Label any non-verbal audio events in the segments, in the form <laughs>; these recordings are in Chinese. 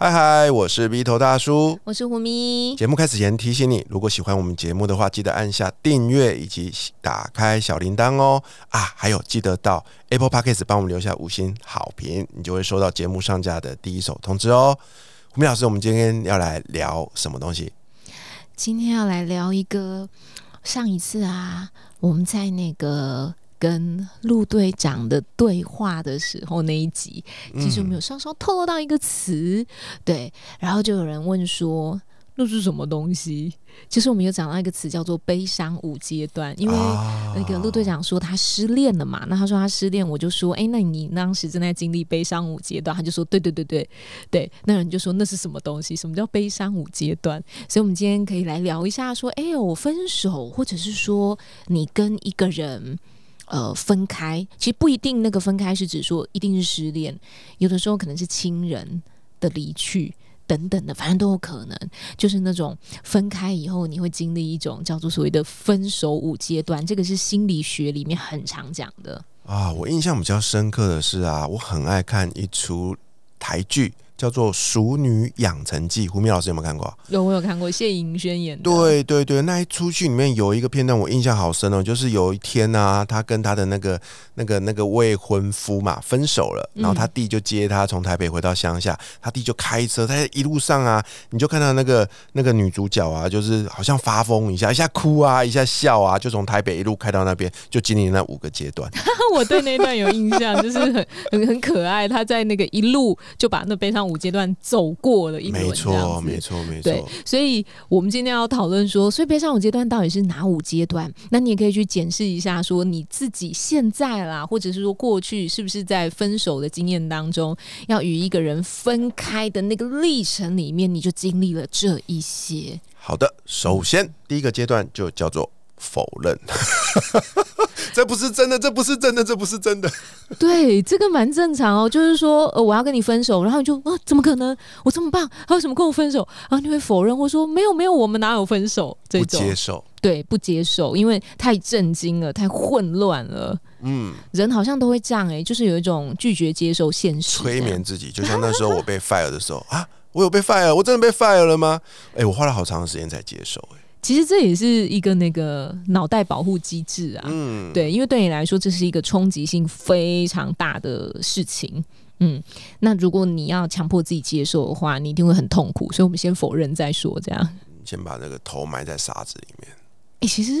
嗨嗨，我是 B 头大叔，我是胡咪。节目开始前提醒你，如果喜欢我们节目的话，记得按下订阅以及打开小铃铛哦。啊，还有记得到 Apple Podcast 帮我们留下五星好评，你就会收到节目上架的第一手通知哦。胡咪老师，我们今天要来聊什么东西？今天要来聊一个上一次啊，我们在那个。跟陆队长的对话的时候，那一集其实我们有稍稍透露到一个词，对，然后就有人问说那是什么东西？其实我们有讲到一个词叫做悲伤五阶段，因为那个陆队长说他失恋了嘛，那他说他失恋，我就说，哎，那你当时正在经历悲伤五阶段，他就说，对对对对对，那人就说那是什么东西？什么叫悲伤五阶段？所以，我们今天可以来聊一下，说，哎，我分手，或者是说你跟一个人。呃，分开其实不一定，那个分开是指说一定是失恋，有的时候可能是亲人的离去等等的，反正都有可能。就是那种分开以后，你会经历一种叫做所谓的分手五阶段，这个是心理学里面很常讲的。啊，我印象比较深刻的是啊，我很爱看一出台剧。叫做《熟女养成记》，胡明老师有没有看过？有，我有看过谢盈萱演的。对对对，那一出剧里面有一个片段，我印象好深哦。就是有一天呢，她跟她的那个、那个、那个未婚夫嘛分手了，然后她弟就接她从台北回到乡下，他弟就开车，他在一路上啊，你就看到那个那个女主角啊，就是好像发疯一下，一下哭啊，一下笑啊，就从台北一路开到那边，就经历那五个阶段。<laughs> 我对那段有印象，就是很很很可爱。她在那个一路就把那悲伤。五阶段走过了一轮，没错，没错，没错。对，所以我们今天要讨论说，所以悲伤五阶段到底是哪五阶段？那你也可以去检视一下，说你自己现在啦，或者是说过去是不是在分手的经验当中，要与一个人分开的那个历程里面，你就经历了这一些。好的，首先第一个阶段就叫做。否认，<laughs> 这不是真的，这不是真的，这不是真的。对，这个蛮正常哦。就是说，呃，我要跟你分手，然后你就啊，怎么可能？我这么棒，还有什么跟我分手？然后你会否认，或说没有，没有，我们哪有分手？这种不接受，对，不接受，因为太震惊了，太混乱了。嗯，人好像都会这样，哎，就是有一种拒绝接受现实，催眠自己。就像那时候我被 fire 的时候啊，我有被 fire，我真的被 fire 了吗？哎，我花了好长时间才接受，哎。其实这也是一个那个脑袋保护机制啊，嗯，对，因为对你来说这是一个冲击性非常大的事情，嗯，那如果你要强迫自己接受的话，你一定会很痛苦，所以我们先否认再说，这样，先把那个头埋在沙子里面。哎，其实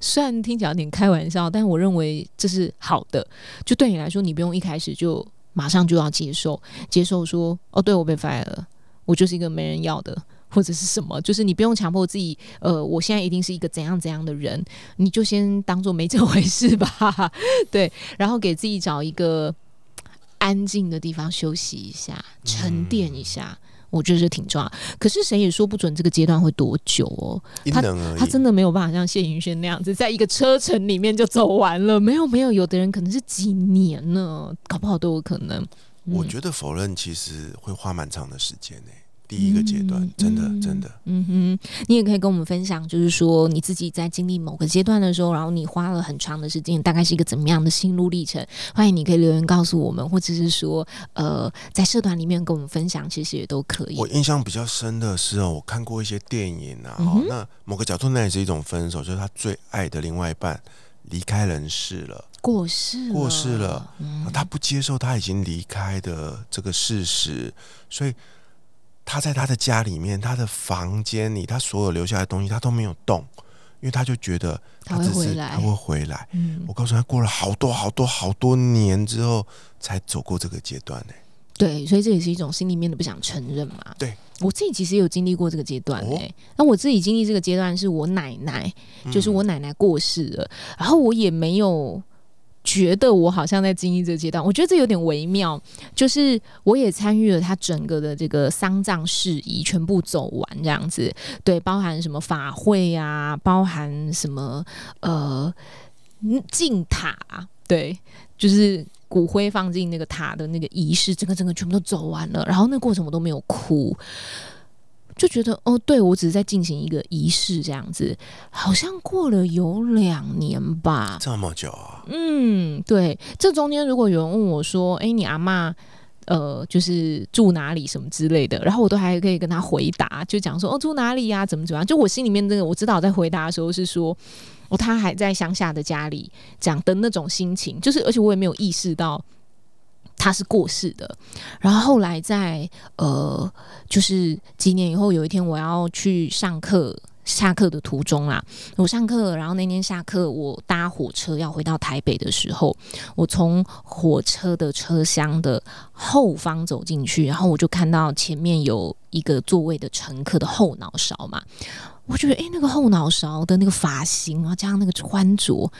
虽然听起来有点开玩笑，但我认为这是好的，就对你来说，你不用一开始就马上就要接受，接受说，哦，对我被 fire 了，我就是一个没人要的。或者是什么，就是你不用强迫自己，呃，我现在一定是一个怎样怎样的人，你就先当做没这回事吧，<laughs> 对，然后给自己找一个安静的地方休息一下，沉淀一下，我觉得这挺重要。可是谁也说不准这个阶段会多久哦，他他真的没有办法像谢云轩那样子，在一个车程里面就走完了，没有没有，有的人可能是几年呢，搞不好都有可能。我觉得否认其实会花蛮长的时间呢。第一个阶段，真的真的，嗯哼，你也可以跟我们分享，就是说你自己在经历某个阶段的时候，然后你花了很长的时间，大概是一个怎么样的心路历程？欢迎你可以留言告诉我们，或者是说，呃，在社团里面跟我们分享，其实也都可以。我印象比较深的是哦，我看过一些电影啊，哦，那某个角度那也是一种分手，就是他最爱的另外一半离开人世了，过世过世了，他不接受他已经离开的这个事实，所以。他在他的家里面，他的房间里，他所有留下来的东西，他都没有动，因为他就觉得他会回来，他会回来。嗯，我告诉他，过了好多好多好多年之后，才走过这个阶段呢。对，所以这也是一种心里面的不想承认嘛。对，我自己其实有经历过这个阶段诶。那我自己经历这个阶段，是我奶奶，就是我奶奶过世了，然后我也没有。觉得我好像在经历这个阶段，我觉得这有点微妙。就是我也参与了他整个的这个丧葬事宜，全部走完这样子。对，包含什么法会啊，包含什么呃进塔，对，就是骨灰放进那个塔的那个仪式，整个整个全部都走完了。然后那过程我都没有哭。就觉得哦，对我只是在进行一个仪式这样子，好像过了有两年吧，这么久啊？嗯，对。这中间如果有人问我说：“哎，你阿妈呃，就是住哪里什么之类的？”然后我都还可以跟他回答，就讲说：“哦，住哪里呀？怎么怎么样？”就我心里面这个，我知道在回答的时候是说：“哦，他还在乡下的家里，讲的那种心情，就是而且我也没有意识到。”他是过世的，然后后来在呃，就是几年以后，有一天我要去上课，下课的途中啦，我上课，然后那天下课，我搭火车要回到台北的时候，我从火车的车厢的后方走进去，然后我就看到前面有一个座位的乘客的后脑勺嘛，我觉得诶，那个后脑勺的那个发型啊，加上那个穿着，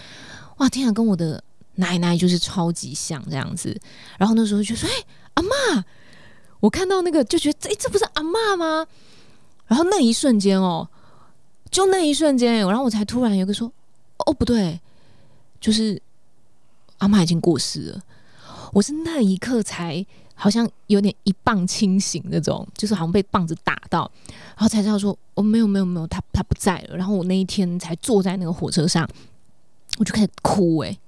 哇，天啊，跟我的。奶奶就是超级像这样子，然后那时候就说：“哎，阿妈，我看到那个就觉得，哎，这不是阿妈吗？”然后那一瞬间哦，就那一瞬间，然后我才突然有个说：“哦，不对，就是阿妈已经过世了。”我是那一刻才好像有点一棒清醒那种，就是好像被棒子打到，然后才知道说：“哦，没有没有没有，他他不在了。”然后我那一天才坐在那个火车上，我就开始哭，哎。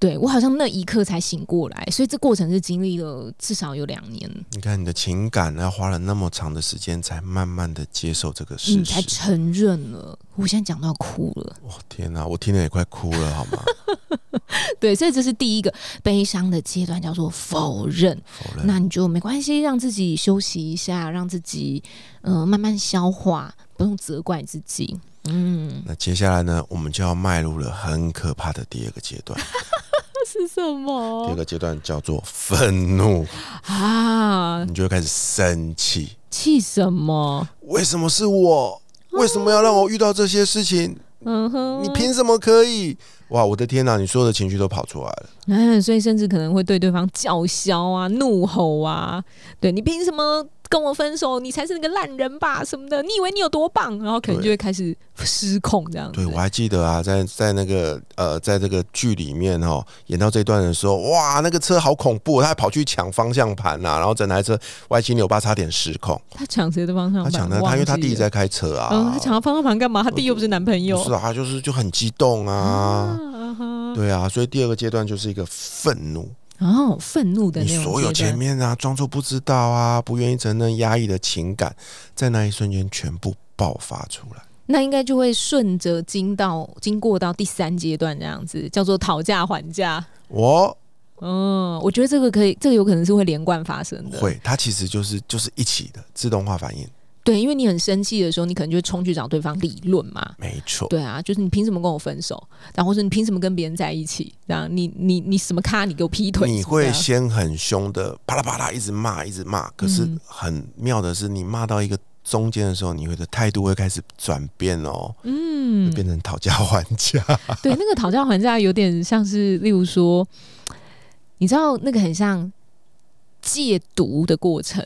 对我好像那一刻才醒过来，所以这过程是经历了至少有两年。你看你的情感，要花了那么长的时间，才慢慢的接受这个事实，才承认了。我现在讲到哭了，哇天哪，我听了也快哭了，好吗？<laughs> 对，所以这是第一个悲伤的阶段，叫做否认。否认，那你就没关系，让自己休息一下，让自己嗯慢慢消化，不用责怪自己。嗯，那接下来呢，我们就要迈入了很可怕的第二个阶段。<laughs> 是什么？第二个阶段叫做愤怒啊！你就会开始生气，气什么？为什么是我？为什么要让我遇到这些事情？嗯哼，你凭什么可以？哇，我的天哪！你所有的情绪都跑出来了。嗯，<laughs> 所以甚至可能会对对方叫嚣啊、怒吼啊，对你凭什么？跟我分手，你才是那个烂人吧？什么的？你以为你有多棒？然后可能就会开始失控这样。对，我还记得啊，在在那个呃，在这个剧里面哦，演到这段的时候，哇，那个车好恐怖，他还跑去抢方向盘呐，然后整台车歪七扭八，差点失控。他抢谁的方向盘？他抢的他，因为他弟弟在开车啊。嗯，他抢他方向盘干嘛？他弟又不是男朋友。是啊，他就是就很激动啊。对啊，所以第二个阶段就是一个愤怒。哦，愤怒的你所有前面啊，装作不知道啊，不愿意承认压抑的情感，在那一瞬间全部爆发出来。那应该就会顺着经到经过到第三阶段这样子，叫做讨价还价。我，嗯，我觉得这个可以，这个有可能是会连贯发生的。会，它其实就是就是一起的自动化反应。对，因为你很生气的时候，你可能就会冲去找对方理论嘛。没错。对啊，就是你凭什么跟我分手？然后说你凭什么跟别人在一起？这样你你你什么咖？你给我劈腿？你会先很凶的啪啦啪啦一直骂，一直骂。可是很妙的是，你骂到一个中间的时候，你会的态度会开始转变哦。嗯，变成讨价还价。对，那个讨价还价有点像是，例如说，你知道那个很像戒毒的过程。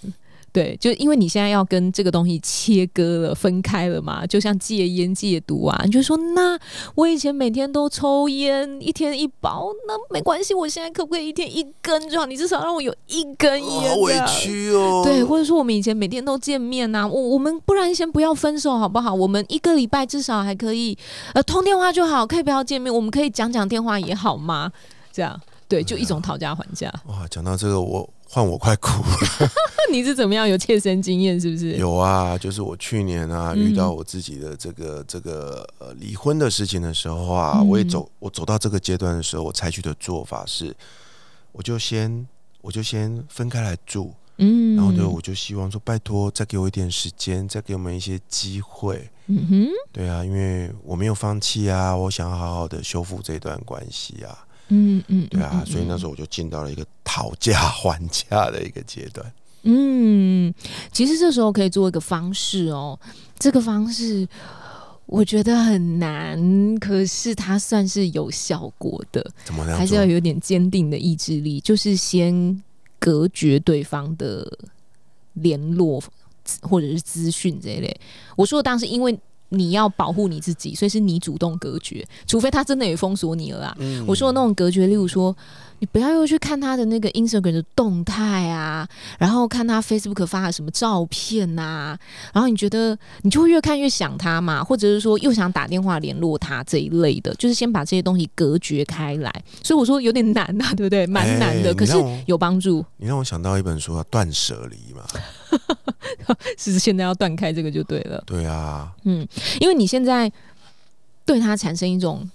对，就因为你现在要跟这个东西切割了、分开了嘛，就像戒烟戒毒啊，你就说那我以前每天都抽烟，一天一包，那没关系，我现在可不可以一天一根就好？你至少让我有一根烟。好委屈哦。对，或者说我们以前每天都见面呐，我我们不然先不要分手好不好？我们一个礼拜至少还可以呃通电话就好，可以不要见面，我们可以讲讲电话也好吗？这样对，就一种讨价还价。哇，讲到这个我。换我快哭了！<laughs> 你是怎么样有切身经验？是不是有啊？就是我去年啊遇到我自己的这个这个呃离婚的事情的时候啊，我也走我走到这个阶段的时候，我采取的做法是，我就先我就先分开来住，嗯，然后呢，我就希望说拜托再给我一点时间，再给我们一些机会，嗯哼，对啊，因为我没有放弃啊，我想要好好的修复这段关系啊。嗯嗯，对啊，所以那时候我就进到了一个讨价还价的一个阶段。嗯，其实这时候可以做一个方式哦，这个方式我觉得很难，可是它算是有效果的，怎么样？还是要有点坚定的意志力，就是先隔绝对方的联络或者是资讯这一类。我说的当时因为。你要保护你自己，所以是你主动隔绝，除非他真的也封锁你了啊。嗯我说的那种隔绝，例如说，你不要又去看他的那个 Instagram 的动态啊，然后看他 Facebook 发的什么照片呐、然后你觉得你就会越看越想他嘛，或者是说又想打电话联络他这一类的，就是先把这些东西隔绝开来。所以我说有点难啊，对不对？蛮难的，可是有帮助。你让我想到一本书啊，《断舍离》嘛。<laughs> 是现在要断开这个就对了。对啊，嗯，因为你现在对他产生一种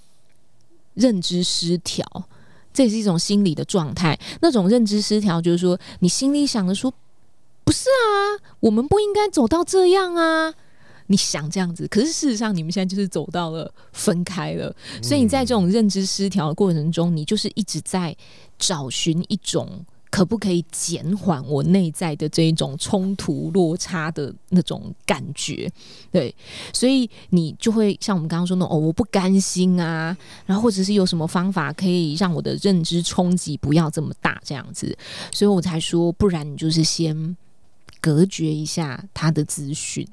认知失调，这也是一种心理的状态。那种认知失调就是说，你心里想着说，不是啊，我们不应该走到这样啊。你想这样子，可是事实上你们现在就是走到了分开了，所以你在这种认知失调的过程中，你就是一直在找寻一种可不可以减缓我内在的这一种冲突落差的那种感觉，对，所以你就会像我们刚刚说那种哦，我不甘心啊，然后或者是有什么方法可以让我的认知冲击不要这么大，这样子，所以我才说，不然你就是先隔绝一下他的资讯，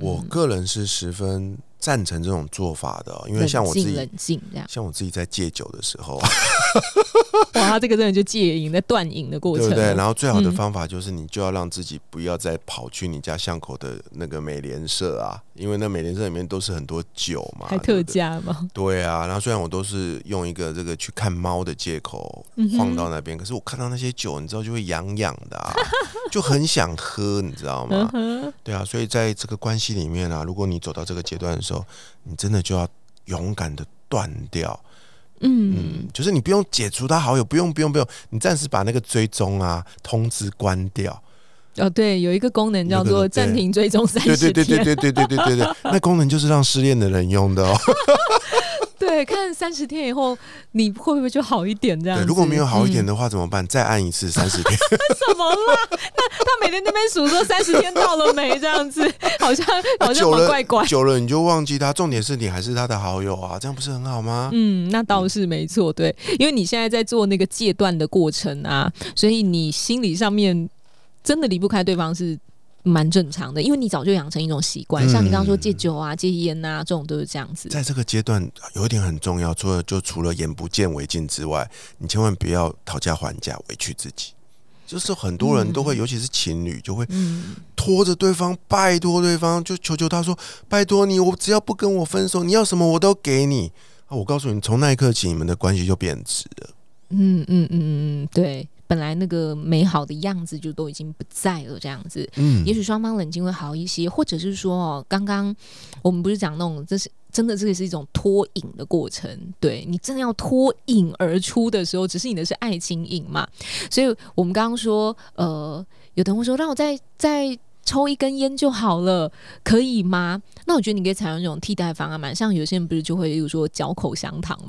我个人是十分赞成这种做法的哦，因为像我自己冷静这样。像我自己在戒酒的时候，<laughs> 哇，他这个真的就戒瘾、在断瘾的过程，对不对？然后最好的嗯方法就是你就要让自己不要再跑去你家巷口的那个美联社啊，因为那美联社里面都是很多酒嘛，还特。价吗？<laughs> 对啊，然后虽然我都是用一个这个去看猫的借口嗯晃到那边，可是我看到那些酒，你知道就会痒痒的啊，就很想喝，你知道嗯吗？哼，对啊，所以在这个关系里面啊，如果你走到这个阶段的时候，你真的就要勇敢的断掉。嗯嗯，就是你不用解除他好友，不用不用不用，你暂时把那个追踪啊通知关掉。哦，对，有一个功能叫做暂停追踪三十天，对对对对对对对对对，那功能就是让失恋的人用的哦。<laughs> 对，看三十天以后你会不会就好一点这样对，子？如果没有好一点嗯的话怎么办？再按一次三十天。<laughs> 怎么啦？那他每天那边数说三十天到了没这样子，<laughs> 好像好像久了蛮怪怪。久了你就忘记他，重点是你还是他的好友啊，这样不是很好吗？嗯，那倒是没错，对，因为你现在在做那个戒断的过程啊，所以你心理上面真的离不开对方是蛮正常的，因为你早就养成一种习惯，嗯像你刚刚说戒酒啊、戒烟啊，这种都是这样子。在这个阶段有一点很重要，除了就除了眼不见为净之外，你千万不要讨价还价，委屈自己。就是很多人都会，嗯尤其是情侣，就会嗯，拖着对方，拜托对方，就求求他说：“拜托你，我只要不跟我分手，你要什么我都给你。”啊，我告诉你，从那一刻起，你们的关系就变质了。嗯嗯嗯嗯嗯，对，本来那个美好的样子就都已经不在了，这样子。嗯，也许双方冷静会好一些，或者是说哦，刚刚我们不是讲那种，这是真的，这个是一种脱颖的过程。对你真的要脱颖而出的时候，只是你的是爱情瘾嘛。所以我们刚刚说，呃，有的人会说，让我再再抽一根烟就好了，可以吗？那我觉得你可以采用这种替代方案嘛，像有些人不是就会，例如说嚼口香糖嘛，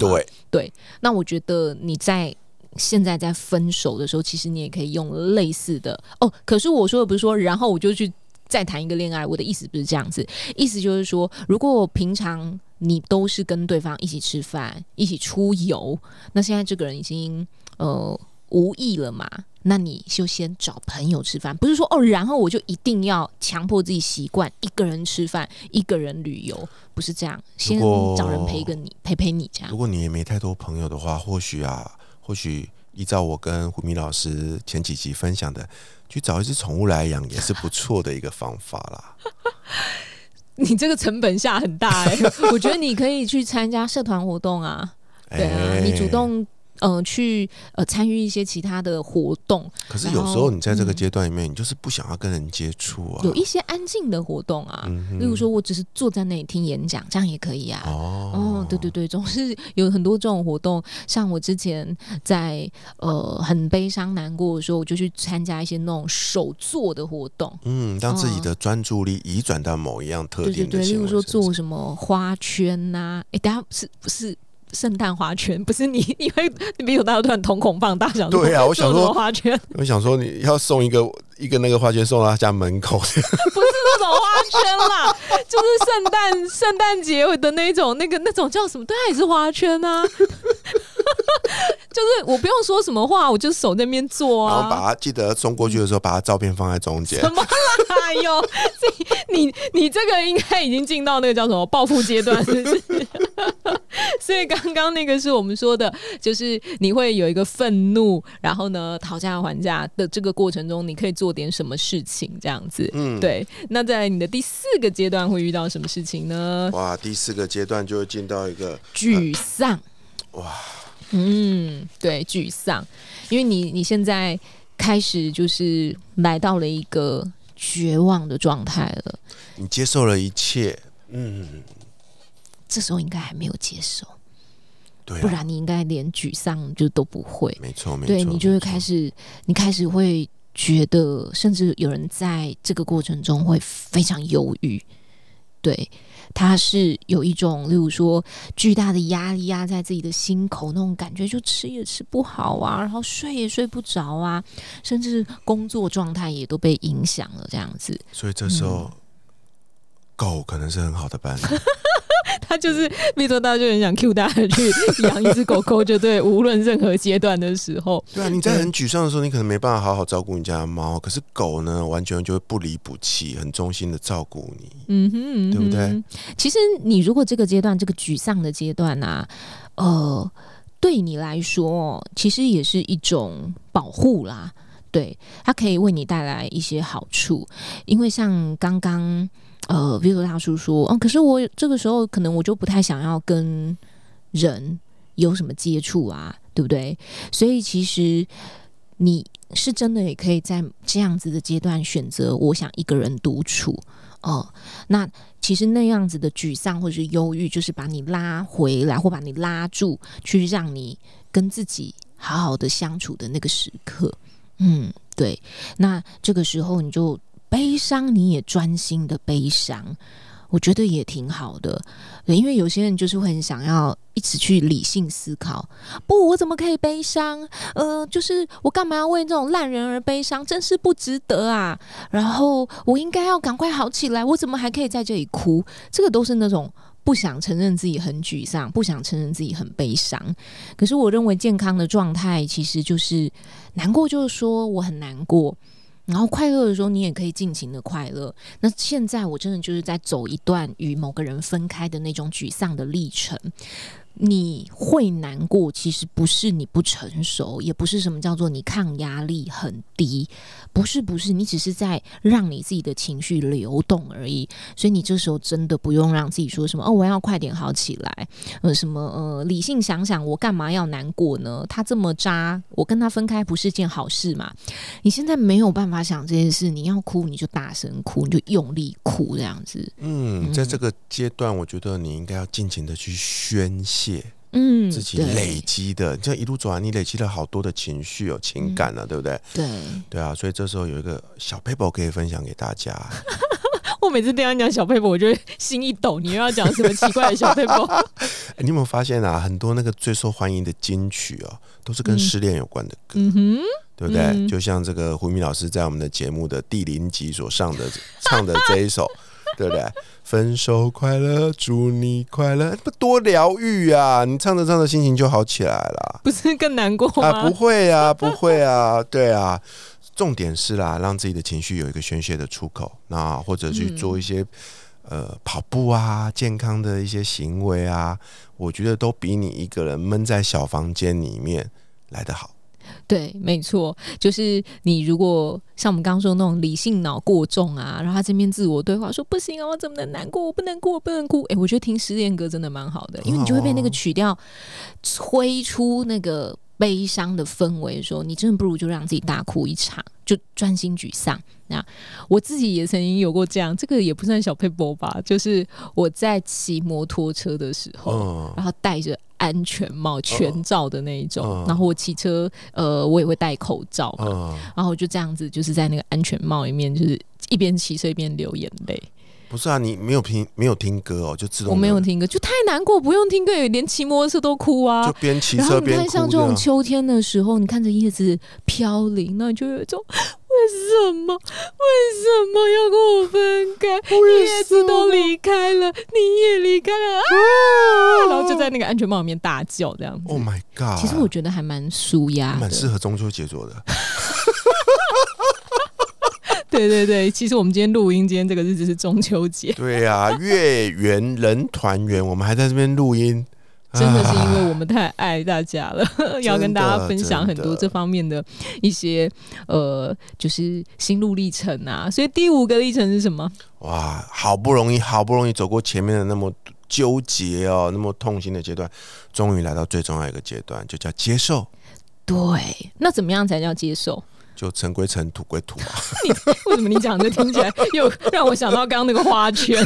对，那我觉得你在现在在分手的时候，其实你也可以用类似的哦。可是我说的不是说，然后我就去再谈一个恋爱，我的意思不是这样子，意思就是说，如果我平常你都是跟对方一起吃饭、一起出游，那现在这个人已经呃无意了嘛。那你就先找朋友吃饭，不是说哦，然后我就一定要强迫自己习惯一个人吃饭、一个人旅游，不是这样。先找人陪个你，陪陪你这样如。果你也没太多朋友的话，或许啊，或许依照我跟胡明老师前几集分享的，去找一只宠物来养也是不错的一个方法啦。<laughs> 你这个成本下很大哎、<laughs> 我觉得你可以去参加社团活动啊，对啊，哎你主动呃去呃参与一些其他的活动，可是有时候你在这个嗯阶段里面，你就是不想要跟人接触啊。有一些安静的活动啊，嗯例如说我只是坐在那里听演讲，这样也可以啊。哦哦，对对对，总是有很多这种活动。像我之前在呃很悲伤难过的时候，我就去参加一些那种手做的活动。嗯，让自己的专注力移转到某一样特对对对，例如说做什么花圈呐、诶，等一下是不是圣诞花圈？<laughs> 不是你，你会你没有大家突然瞳孔放大，想说对啊我想说花圈，我想说你要送一个一个那个花圈送到他家门口，<laughs> 不是那种花圈啦，<laughs> 就是圣诞圣诞节的那种，那个那种叫什么？对，它也是花圈啊。<laughs> 就是我不用说什么话，我就手那边做啊然后把啊。它记得送过去的时候，把它照片放在中间什。么啦？哎呦，这你你这个应该已经进到那个叫什么报复阶段，是不是？所以刚刚那个是我们说的，就是你会有一个愤怒，然后呢讨价还价的这个过程中，你可以做点什么事情，这样子。嗯，对，那在你的第四个阶段会遇到什么事情呢？哇，第四个阶段就会进到一个沮丧。哇，嗯，对，沮丧，因为你你现在开始就是来到了一个绝望的状态了，你接受了一切，嗯，这时候应该还没有接受，对、啊，不然你应该连沮丧就都不会。没错，没错，对你就会开始，你开始会觉得，甚至有人在这个过程中会非常忧郁。对，他是有一种，例如说巨大的压力压在自己的心口，那种感觉，就吃也吃不好啊，然后睡也睡不着啊，甚至工作状态也都被影响了，这样子。所以这时候、狗可能是很好的伴侣。他就是，比如说，大家就很想 Q 大家去 <laughs> 养一只狗狗，就对，无论任何阶段的时候，对啊，你在很沮丧的时候，你可能没办法好好照顾你家的猫，可是狗呢，完全就会不离不弃，很忠心的照顾你。嗯哼，嗯哼对不对？其实你如果这个阶段，这个沮丧的阶段啊，呃，对你来说，其实也是一种保护啦。对，它可以为你带来一些好处，因为像刚刚呃，Vito 大叔说，嗯，可是我这个时候可能我就不太想要跟人有什么接触啊，对不对？所以其实你是真的也可以在这样子的阶段选择，我想一个人独处哦、那其实那样子的沮丧或者是忧郁，就是把你拉回来或把你拉住，去让你跟自己好好的相处的那个时刻。嗯，对。那这个时候你就悲伤，你也专心的悲伤，我觉得也挺好的。对，因为有些人就是会很想要一直去理性思考，不，我怎么可以悲伤？呃，就是我干嘛要为这种烂人而悲伤？真是不值得啊！然后我应该要赶快好起来，我怎么还可以在这里哭？这个都是那种不想承认自己很沮丧，不想承认自己很悲伤。可是我认为健康的状态其实就是难过，就是说我很难过。然后快乐的时候，你也可以尽情的快乐。那现在我真的就是在走一段与某个人分开的那种沮丧的历程。你会难过，其实不是你不成熟，也不是什么叫做你抗压力很低，不是不是，你只是在让你自己的情绪流动而已。所以你这时候真的不用让自己说什么哦，我要快点好起来，呃，什么呃，理性想想，我干嘛要难过呢？他这么渣，我跟他分开不是件好事嘛？你现在没有办法想这件事，你要哭你就大声哭，你就用力哭这样子。嗯，在这个阶段，我觉得你应该要尽情的去宣泄嗯，自己累积的，这一路走来，你累积了好多的情绪哦、情感嗯啊，对不对？对。对啊，所以这时候有一个小 paper 可以分享给大家。<laughs> 我每次听他讲小佩伯，我就会心一抖。你又要讲什么奇怪的小佩伯？<laughs> 欸你有没有发现啊？很多那个最受欢迎的金曲哦、都是跟嗯失恋有关的歌，嗯哼，对不对？嗯就像这个胡明老师在我们的节目的第零集所上的唱的这一首，对不对？分手快乐，祝你快乐，不多疗愈啊！你唱着唱着心情就好起来了不是更难过吗？啊！不会啊，不会啊，对啊。重点是啦，让自己的情绪有一个宣泄的出口，那或者去做一些、呃跑步啊、健康的一些行为啊，我觉得都比你一个人闷在小房间里面来得好。对，没错，就是你如果像我们刚刚说的那种理性脑过重啊，然后他这边自我对话说不行啊，我怎么能难过？我不能哭，我不能哭。哎，我觉得听失恋歌真的蛮好的，因为你就会被那个曲调吹出那个悲伤的氛围说，你真的不如就让自己大哭一场，就专心沮丧。那我自己也曾经有过这样，这个也不算小配波吧，就是我在骑摩托车的时候，嗯，然后带着安全帽、全罩的那一种，嗯然后我骑车，呃，我也会戴口罩嘛，嗯，然后我就这样子，就是在那个安全帽里面，就是一边骑车一边流眼泪。不是啊，你没有听没有听歌哦，就自动我没有听歌，就太难过，不用听歌，连骑摩托车都哭啊。就。边骑然后你看，车边像这种秋天的时候，你看着叶子飘零，那你就有一种为什么？为什么要跟我分开？叶子都离开了，你也离开了啊！然后就在那个安全帽里面大叫，这样子。Oh my god！其实我觉得还蛮舒压蛮适。合中秋节做的。<laughs> 对对对，其实我们今天录音，今天这个日子是中秋节，对啊、月圆人团圆，我们还在这边录音，真的是因啊为我们太爱大家了，<laughs> 要跟大家分享很多这方面的一些呃，就是心路历程啊。所以第五个历程是什么？哇，好不容易，好不容易走过前面的那么纠结哦，那么痛心的阶段，终于来到最重要一个阶段，就叫接受。对，那怎么样才叫接受？就尘归尘，土归土啊！<laughs> 为什么你讲这听起来又 <laughs> 让我想到刚刚那个花圈？<laughs>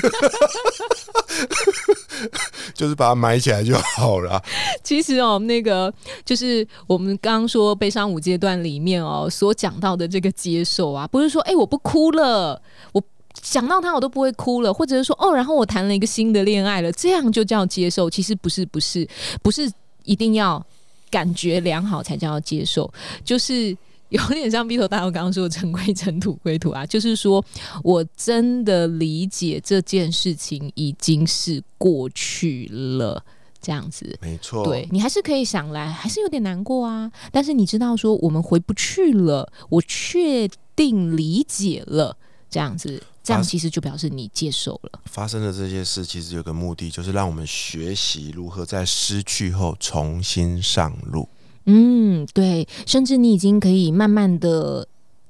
就是把它埋起来就好了。其实哦，那个就是我们刚刚说悲伤五阶段里面哦所讲到的这个接受啊，不是说哎、我不哭了，我。想到他我都不会哭了，或者是说哦，然后我谈了一个新的恋爱了，这样就叫接受。其实不是，不是，不是一定要感觉良好才叫接受，就是有点像 B 头大佬刚刚说的“尘归尘，土归土”啊，就是说我真的理解这件事情已经是过去了，这样子。没错，对你还是可以想来，还是有点难过啊。但是你知道说我们回不去了，我确定理解了，这样子，这样啊其实就表示你接受了。发生的这些事，其实有个目的，就是让我们学习如何在失去后重新上路。嗯，对，甚至你已经可以慢慢的。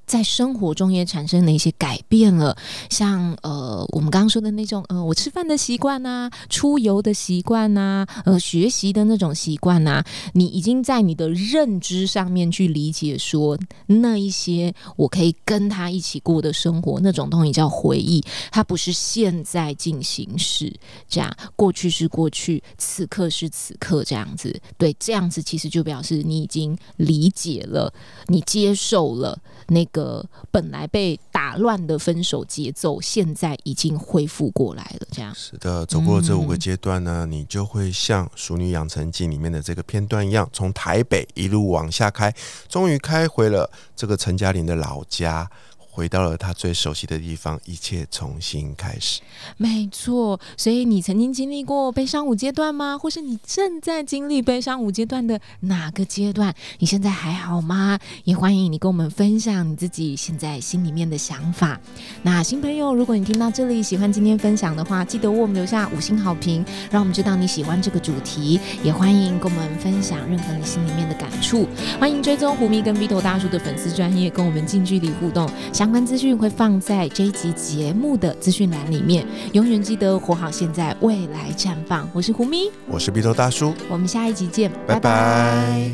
在生活中也产生了一些改变了，像呃，我们刚刚说的那种呃，我吃饭的习惯呐，出游的习惯呐，呃，学习的那种习惯呐，你已经在你的认知上面去理解说，那一些我可以跟他一起过的生活，那种东西叫回忆，它不是现在进行时，这样过去是过去，此刻是此刻，这样子，对，这样子其实就表示你已经理解了，你接受了那个本来被打乱的分手节奏，现在已经恢复过来了，这样。是的，走过这五个嗯阶段呢，你就会像《熟女养成记》里面的这个片段一样，从台北一路往下开，终于开回了这个陈嘉玲的老家。回到了他最熟悉的地方，一切重新开始。没错，所以你曾经经历过悲伤五阶段吗？或是你正在经历悲伤五阶段的哪个阶段？你现在还好吗？也欢迎你跟我们分享你自己现在心里面的想法。那新朋友，如果你听到这里喜欢今天分享的话，记得为我们留下五星好评，让我们知道你喜欢这个主题。也欢迎跟我们分享任何你心里面的感触。欢迎追踪胡咪跟 Vito 大叔的粉丝专业，跟我们近距离互动。相关资讯会放在这一集节目的资讯栏里面。永远记得活好现在，未来绽放。我是胡咪，我是鼻头大叔，我们下一集见，拜拜